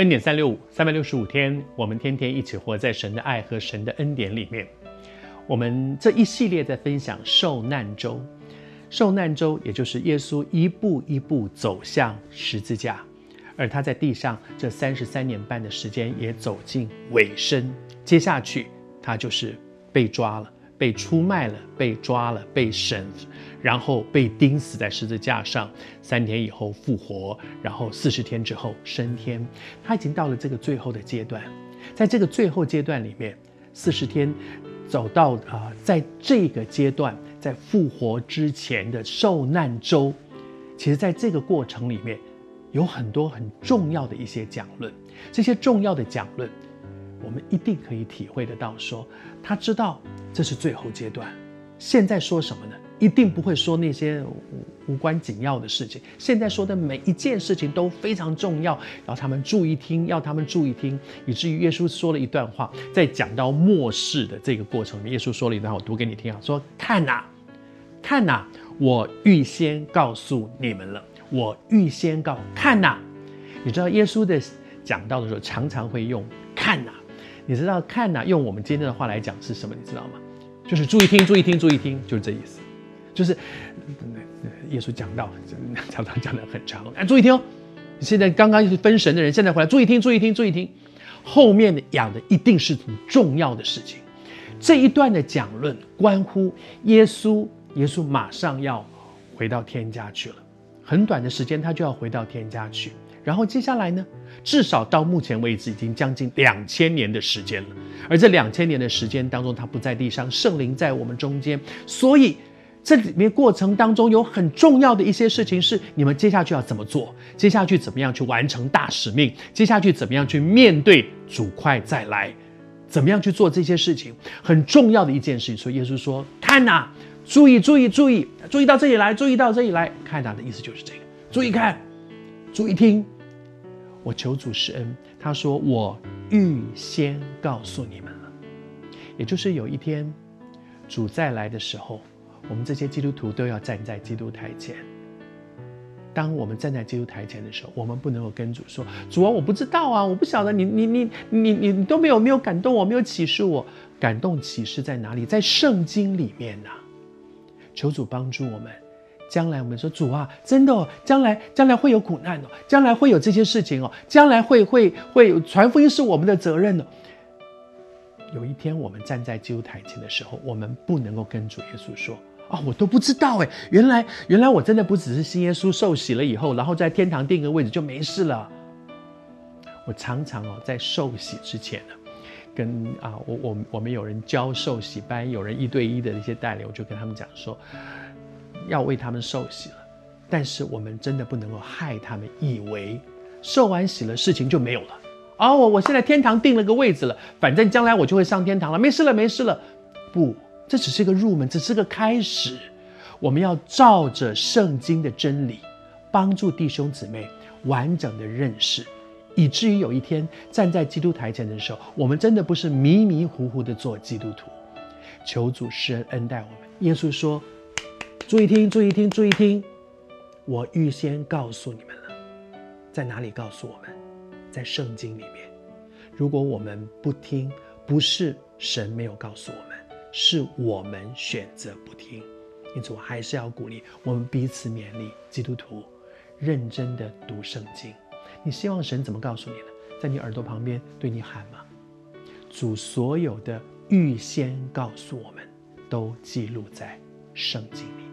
恩典三六五，三百六十五天，我们天天一起活在神的爱和神的恩典里面。我们这一系列在分享受难周，受难周也就是耶稣一步一步走向十字架，而他在地上这三十三年半的时间也走进尾声。接下去他就是被抓了。被出卖了，被抓了，被审，然后被钉死在十字架上，三天以后复活，然后四十天之后升天。他已经到了这个最后的阶段，在这个最后阶段里面，四十天走到啊、在这个阶段，在复活之前的受难周，其实在这个过程里面，有很多很重要的一些讲论，这些重要的讲论。我们一定可以体会得到说，他知道这是最后阶段。现在说什么呢？一定不会说那些无关紧要的事情。现在说的每一件事情都非常重要，要他们注意听，要他们注意听，以至于耶稣说了一段话，在讲到末世的这个过程里面，耶稣说了一段话，我读给你听啊，说：“看呐，看呐，我预先告诉你们了，我预先告，看呐。”你知道耶稣的讲道的时候，常常会用“看呐”。你知道看呐，用我们今天的话来讲是什么？你知道吗？就是注意听，注意听，注意听，就是这意思。就是耶稣讲道，常常讲的很长。哎，注意听哦！现在刚刚是分神的人，现在回来，注意听，注意听，注意听。后面的讲的一定是很重要的事情。这一段的讲论关乎耶稣，耶稣马上要回到天家去了。很短的时间，他就要回到天家去。然后接下来呢？至少到目前为止，已经将近两千年的时间了。而这两千年的时间当中，他不在地上，圣灵在我们中间。所以这里面过程当中有很重要的一些事情，是你们接下去要怎么做？接下去怎么样去完成大使命？接下去怎么样去面对主快再来？怎么样去做这些事情？很重要的一件事情。所以耶稣说：“看呐，注意，注意，注意，注意到这里来，注意到这里来。看呐的意思就是这个，注意看。”注意听，我求主施恩。他说：“我预先告诉你们了，也就是有一天主再来的时候，我们这些基督徒都要站在基督台前。当我们站在基督台前的时候，我们不能够跟主说：‘主啊，我不知道啊，我不晓得你你你你你都没有没有感动我，没有启示我。感动启示在哪里？在圣经里面呐、’求主帮助我们。”将来我们说主啊，真的哦，将来将来会有苦难哦，将来会有这些事情哦，将来会会会传福音是我们的责任哦。有一天我们站在基督台前的时候，我们不能够跟主耶稣说啊、哦，我都不知道哎，原来原来我真的不只是信耶稣受洗了以后，然后在天堂定个位置就没事了。我常常哦在受洗之前呢，跟啊我我我们有人教受洗班，有人一对一的一些带领，我就跟他们讲说。要为他们受洗了，但是我们真的不能够害他们，以为受完洗了事情就没有了。哦，我我现在天堂定了个位置了，反正将来我就会上天堂了，没事了，没事了。不，这只是个入门，只是个开始。我们要照着圣经的真理，帮助弟兄姊妹完整的认识，以至于有一天站在基督台前的时候，我们真的不是迷迷糊糊的做基督徒。求主施恩恩待我们。耶稣说。注意听，注意听，注意听！我预先告诉你们了，在哪里告诉我们？在圣经里面。如果我们不听，不是神没有告诉我们，是我们选择不听。因此，我还是要鼓励我们彼此勉励，基督徒认真的读圣经。你希望神怎么告诉你呢？在你耳朵旁边对你喊吗？主所有的预先告诉我们，都记录在圣经里。